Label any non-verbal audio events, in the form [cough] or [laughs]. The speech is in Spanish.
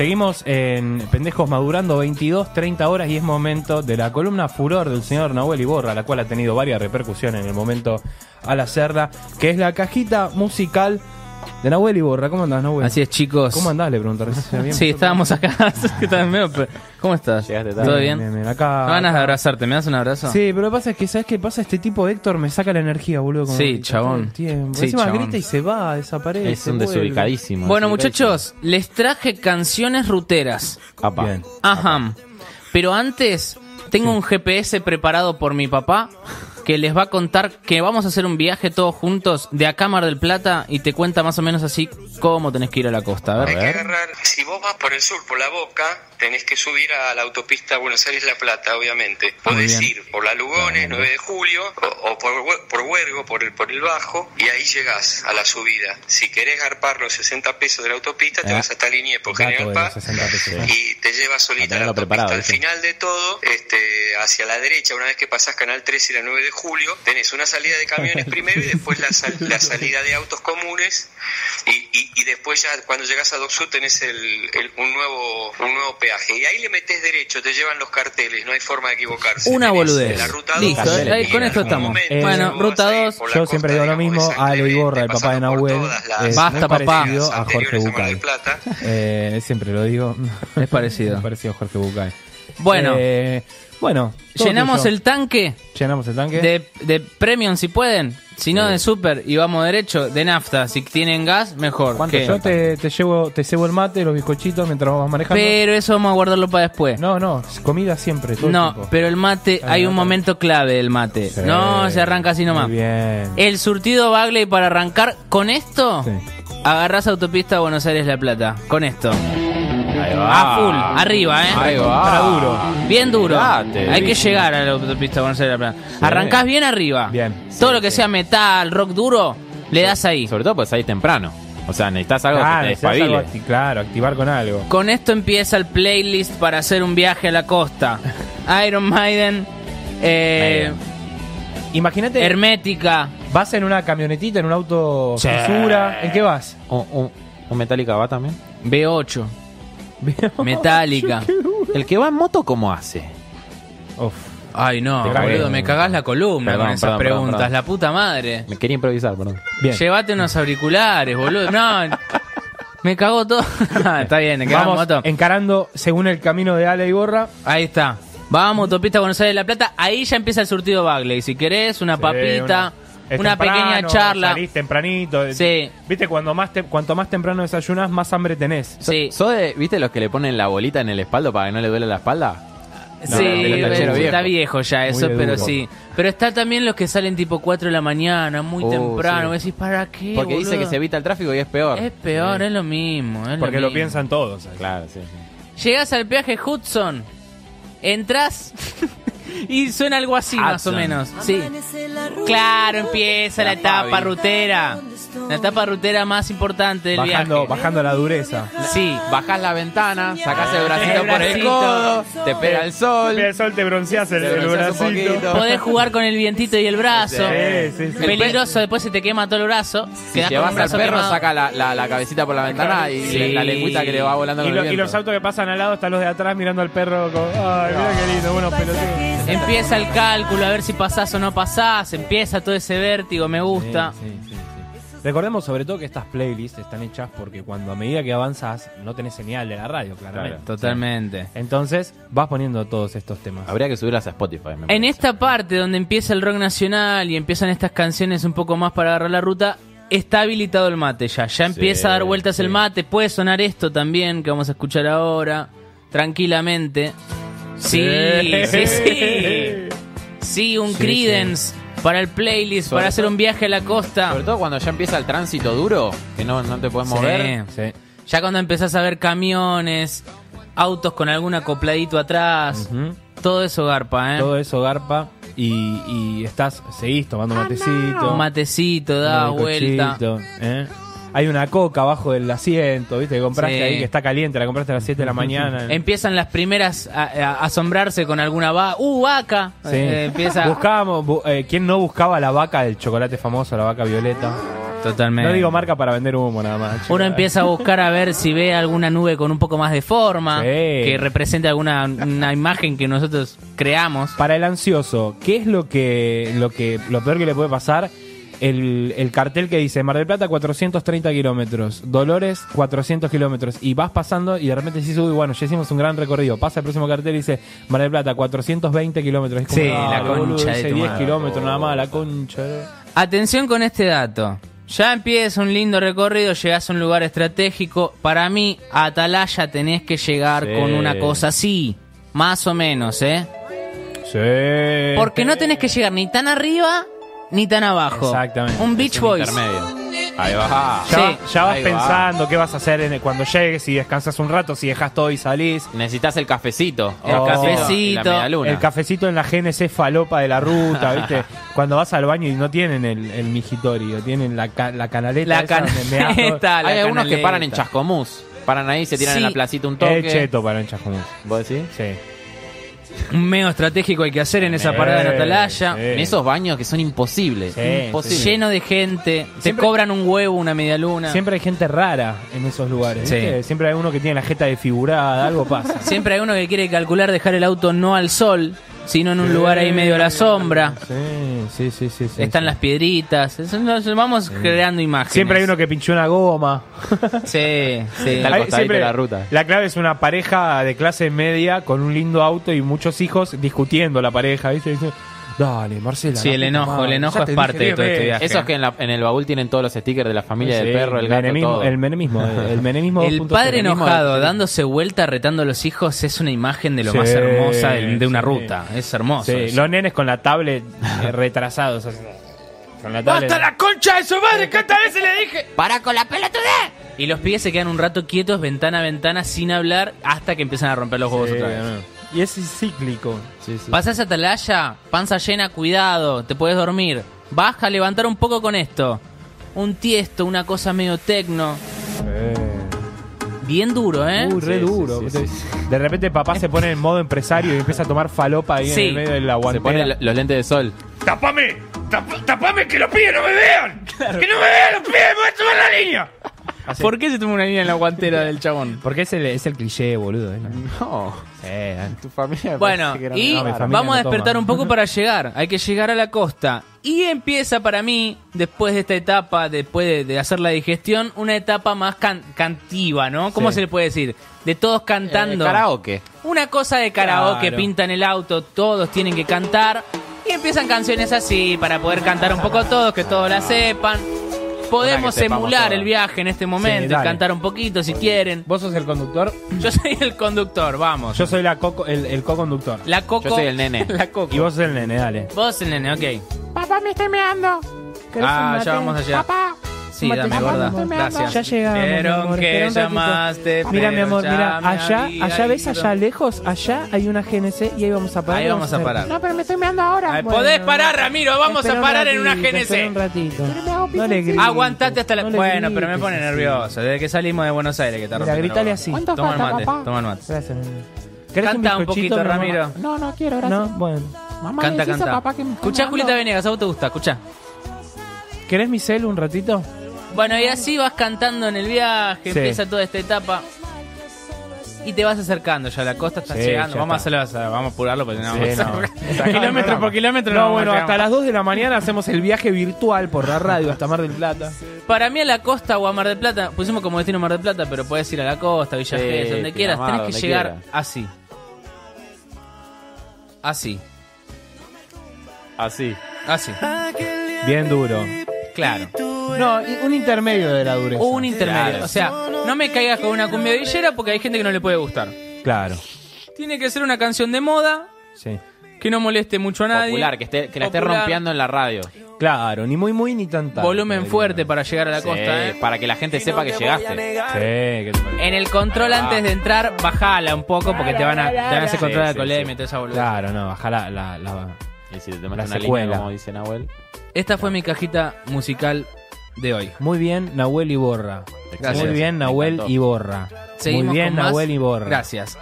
Seguimos en Pendejos Madurando 22, 30 horas y es momento de la columna Furor del señor Nahuel Iborra, la cual ha tenido varias repercusiones en el momento al hacerla, que es la cajita musical de Nahuel Iborra. ¿Cómo andás, Nahuel? Así es, chicos. ¿Cómo andás? Le pregunto. ¿Recién bien? Sí, estábamos acá. [laughs] ¿Cómo estás? Llegaste tarde. ¿Todo bien? Bien, bien, acá- No ganas de abrazarte. ¿Me das un abrazo? Sí, pero lo que pasa es que, ¿sabes qué pasa? Este tipo de Héctor me saca la energía, boludo. como Sí, chabón. Sí, Encima chabón. grita y se va, desaparece. Es un desubicadísimo. Bueno, desubicadísimo. muchachos, les traje canciones ruteras. Apa. Ajá. Pero antes, tengo un GPS preparado por mi papá que les va a contar que vamos a hacer un viaje todos juntos de acá a Mar del Plata y te cuenta más o menos así cómo tenés que ir a la costa. A Hay que agarrar, si vos vas por el sur, por la boca, tenés que subir a la autopista Buenos Aires-La Plata, obviamente. Podés ir por la Lugones, 9 de julio, o, o por, Hue- por Huergo, por el, por el Bajo, y ahí llegás a la subida. Si querés garpar los 60 pesos de la autopista, te Ah, vas hasta Liniers por General Paz, los 60 pesos. y te llevas solita a la autopista. Al final de todo, este, hacia la derecha, una vez que pasás Canal 13 y la 9 de julio, tenés una salida de camiones [laughs] primero y después la, sal- la salida de autos comunes y, y- y después ya cuando llegas a Dock Sud tenés el, el- un, nuevo, un nuevo peaje. Y ahí le metes derecho, te llevan los carteles, no hay forma de equivocarse. Una Tenés boludez. La ruta Listo, 2, ahí con esto estamos. momento, Eh, Bueno, ruta vas a ir 2. por la Yo costa, siempre digo lo mismo, Ale Iborra, el papá de Nahuel, es Basta, papá. a Jorge Bucay. Eh, siempre lo digo. Es parecido. [laughs] Es parecido a Jorge Bucay. Bueno, Eh, bueno. llenamos el tanque Llenamos el tanque. de, de premium si pueden. Si no, de super y vamos derecho, de nafta. Si tienen gas, mejor. ¿Cuánto? ¿Qué? Yo te, te llevo, te cebo el mate, los bizcochitos mientras vas manejando. Pero eso vamos a guardarlo para después. No, no, comida siempre, todo el tiempo. pero el mate, hay un no. momento clave del mate. Sí. No se arranca así nomás. Muy bien. El surtido Bagley para arrancar con esto, Sí. agarrás autopista Buenos Aires La Plata. Con esto. Va. A full, arriba, eh. Ahí va. Para duro. Bien duro. Date, Hay que durísimo. llegar a la autopista Buenos Aires La Plata. Arrancás bien arriba. Bien. Todo lo que sea metal, rock duro, le das ahí. Sobre todo pues ahí temprano. O sea, necesitas algo Claro, que te necesitas algo acti- claro, activar con algo. Con esto empieza el playlist para hacer un viaje a la costa. [laughs] Iron Maiden, eh, Imagínate, Hermética. vas en una camionetita, en un auto Sí. censura. ¿En qué vas? ¿Un, un, un Metallica va también? B8, Metallica. [laughs] El que va en moto, ¿cómo hace? Uf. Ay, no, Te cagué. boludo, me cagás la columna Perdón, con esas perdón, perdón, preguntas, perdón. la puta madre. Me quería improvisar, perdón. Bien. Llévate unos auriculares, boludo. No, [laughs] me cagó todo. [laughs] Está bien, Vamos moto. encarando según el camino de Ale y Borra. Ahí está. Vamos, autopista Buenos Aires de La Plata. Ahí ya empieza el surtido Bagley. Si querés, una papita, es una temprano, pequeña charla. Salís tempranito. Sí. Viste, cuando más te- cuanto más temprano desayunas, más hambre tenés. Sí, ¿Sos de, viste los que le ponen la bolita en el espaldo para que no le duele la espalda? sí, eh, está viejo ya eso, de pero duro. sí. Pero está también los que salen tipo 4 de la mañana, muy Oh, temprano. sí. Vos decís, ¿para qué? Porque dice boludo? que se evita el tráfico y es peor. Es peor, es lo mismo. es Porque lo, mismo. piensan todos. Claro, sí. sí. Llegás al peaje Hudson, entras [laughs] y suena algo así más o menos. Sí. Claro, empieza la, La etapa rutera. La etapa rutera más importante del Bajando, viaje. bajando la dureza. Sí. Bajás la ventana, sacás el bracito El por el bracito. codo, te pega el sol. Mira el sol, te bronceas el, Te bracito. Podés jugar con el vientito y el brazo. Sí, sí, sí. Peligroso, después se te quema todo el brazo. Si con llevas al brazo perro, quemado. saca la, la, la cabecita por la ventana y Sí. la lengüita que le va volando Y, con lo- el y los autos que pasan al lado están los de atrás mirando al perro como, ay, mira qué lindo, buenos pelotudos. Empieza el cálculo, a ver si pasás o no pasás. Empieza todo ese vértigo, me gusta. Sí. Recordemos sobre todo que estas playlists están hechas porque cuando a medida que avanzas no tenés señal de la radio, claramente. Claro. Totalmente. Entonces vas poniendo todos estos temas. Habría que subirlas a Spotify. me En parece. esta parte donde empieza el rock nacional y empiezan estas canciones un poco más para agarrar la ruta, está habilitado el mate ya. Ya empieza a dar vueltas el mate. Puede sonar esto también que vamos a escuchar ahora, tranquilamente. Sí, sí, sí. Sí, un Sí, Credence para el playlist, Sobre para hacer un viaje a la costa. Sobre todo cuando ya empieza el tránsito duro, que no, no te puedes Sí. mover. Sí. Ya cuando empezás a ver camiones, autos con algún acopladito atrás, todo eso garpa, ¿eh? Todo eso garpa y, y estás, seguís tomando matecito. Un matecito, da un vuelta. ¿eh? Hay una coca abajo del asiento, ¿viste? Que compraste Sí. ahí que está caliente, la compraste a las 7 de la [laughs] mañana. Empiezan las primeras a, a asombrarse con alguna vaca. ¡Uh, vaca! Sí. Eh, empieza. Buscábamos, bu- eh, ¿quién no buscaba la vaca del chocolate famoso, la vaca violeta? Totalmente. No digo marca para vender humo nada más. Uno empieza a buscar a ver si ve alguna nube con un poco más de forma, Sí. que represente alguna una imagen que nosotros creamos. Para el ansioso, ¿qué es lo que, lo que lo peor que le puede pasar? El, el cartel que dice Mar del Plata 430 kilómetros, Dolores 400 kilómetros, y vas pasando y de repente dices, uy, bueno, ya hicimos un gran recorrido. Pasa el próximo cartel y dice Mar del Plata 420 kilómetros. Es como, Sí, "Ah, la boludo, concha de hice tu 10 madre". kilómetros nada más, la concha. de- Atención con este dato. Ya empieza un lindo recorrido, llegás a un lugar estratégico. Para mí, a Atalaya tenés que llegar Sí. con una cosa así. Más o menos, ¿eh? Sí. Porque no tenés que llegar ni tan arriba ni tan abajo. Exactamente. Un Beach Boys. intermedio. Ahí va. Ya, Sí. vas- ya vas Ahí va. pensando qué vas a hacer en el- cuando llegues, si descansas un rato, si dejas todo y salís. Necesitas el cafecito. El Oh. cafecito. El cafecito en la GNC falopa de la ruta, [laughs] ¿viste? Cuando vas al baño y no tienen el, el mijitorio, tienen la, ca- la canaleta. La esa canaleta. la Hay algunos que paran en Chascomús. Paran ahí, se tiran Sí. en la placita un toque. Es cheto para hinchas comunes. ¿Vos decís? Sí. Un medio estratégico hay que hacer en esa parada Sí, Atalaya. En esos baños que son imposibles. Imposibles. Lleno de gente. Te Siempre- cobran un huevo, una media luna. Siempre hay gente rara en esos lugares. Siempre hay uno que tiene la jeta desfigurada, algo pasa. Siempre hay uno que quiere calcular dejar el auto no al sol, sino en un lugar ahí medio a la sombra. Sí, sí, sí, Están sí. las piedritas. Eso nos vamos creando imágenes. Siempre hay uno que pinchó una goma. [laughs] Sí, sí. Está al Hay- de la ruta. La clave es una pareja de clase media con un lindo auto y muchos hijos discutiendo la pareja, ¿viste? Dale, Marcela. Sí, el enojo, madre, el enojo es te parte dije de todo este veces". viaje. Esos que en, la- en el baúl tienen todos los stickers de la familia Sí, del perro, el gato, menemismo, todo. El menemismo, el [laughs] menemismo El 2.0. padre mismo enojado de- dándose vuelta retando a los hijos es una imagen de lo Sí, más hermosa de, de una sí. ruta. Es hermoso. Sí, eso. los nenes con la tablet eh, [laughs] retrasados. Con la tablet. la concha de su madre! ¿Cuántas veces le dije? ¡Para con la pelotudez! Y los pibes se quedan un rato quietos, ventana a ventana, sin hablar, hasta que empiezan a romper los huevos Sí, otra vez. no. Y es cíclico. Sí, sí. Pasás a Atalaya, panza llena, cuidado, te puedes dormir. Baja a levantar un poco con esto. Un tiesto, una cosa medio tecno. Bien duro, ¿eh? Uy, re Sí, duro. sí, sí, sí. De repente papá se pone en modo empresario y empieza a tomar falopa ahí Sí. en el medio de la Se guantera. ponen los lentes de sol. ¡Tapame! Tap- ¡Tapame que los pibes no me vean! ¡Que no me vean los pibes! ¡Me voy a tomar la línea! ¿Por qué se toma una línea en la guantera del chabón? Porque es el, es el cliché, boludo. ¿eh? No. Sí, [laughs] eh. Tu familia. Bueno, y No, vamos a despertar toma. un poco para llegar. Hay que llegar a la costa. Y empieza para mí, después de esta etapa, después de, de hacer la digestión, una etapa más can- cantiva, ¿no? ¿Cómo Sí. se le puede decir? De todos cantando. Eh, karaoke. Una cosa de karaoke, Claro. pintan el auto, todos tienen que cantar. Y empiezan canciones así para poder cantar un poco todos, que todos la sepan. Podemos emular el viaje en este momento dale. cantar un poquito si quieren. ¿Vos sos el conductor? Yo soy el conductor, vamos. Yo soy la coco, el, el co-conductor. la coco. Yo soy el nene. [laughs] La coco. Y vos sos el nene, dale. Vos el nene, ok. Papá, me estoy meando. Ah, ya vamos allá. Papá. Sí, Mate, dame gorda. Gracias. Ya llegamos, Vieron que llamaste. Mira, mi amor, mira, allá, allá ves, allá lejos, allá hay una GNC y ahí vamos a parar. Ahí vamos a parar. No, pero me estoy meando ahora. Ay, Bueno, Podés parar, Ramiro, vamos a un parar en una espera un GNC. ratito. Pero me hago No le pipí. grites. Aguantate hasta la. No bueno, pero me pone nervioso. Desde que salimos de Buenos Aires que está rompiendo gritale así. ¿Cuánto Toma el mate, toma el mate. Gracias, nene. ¿Querés Canta un poquito? Ramiro. No, no quiero, gracias. No, bueno. Mamá, Canta, canta. papá que me Escuchá. Julieta Venegas, a vos te gusta, escuchá. ¿Querés mi celu un ratito? Bueno, y así vas cantando en el viaje, Sí. empieza toda esta etapa. Y te vas acercando ya a la costa, estás Sí, llegando. Vamos a, hacerlo, vamos a apurarlo porque no, Sí, no. [laughs] kilómetro por kilómetro. No, bueno, hasta las 2 de la mañana hacemos el viaje virtual por la radio hasta Mar del Plata. Para mí a la costa o a Mar del Plata, pusimos como destino Mar del Plata, pero puedes ir a la costa, Villa Gesell, donde quieras. Pinamar, Tenés que donde llegar quieras. así. Así. Así. Así. Bien duro. Claro. No, un intermedio de la dureza. Un intermedio. Claro. O sea, no me caigas con una cumbia villera porque hay gente que no le puede gustar. Claro. Tiene que ser una canción de moda Sí. que no moleste mucho a nadie. Popular, que, esté, que la esté Popular. rompiendo en la radio. Claro, ni muy muy ni tan tan. Volumen fuerte para llegar a la Sí, costa, ¿eh? Para que la gente sepa que llegaste. Sí, ¿qué te parece? En el control antes de entrar, bajala un poco porque te van a, te van a hacer Sí, control de sí, colemia y toda esa boludez. Claro, no, baja la, la, la- Y si te La una secuela. línea, como dice Nahuel. Esta fue mi cajita musical de hoy. Muy bien, Nahuel Iborra. Gracias. Muy bien, Nahuel. Iborra. Seguimos Muy bien, con más. Nahuel Iborra. Gracias.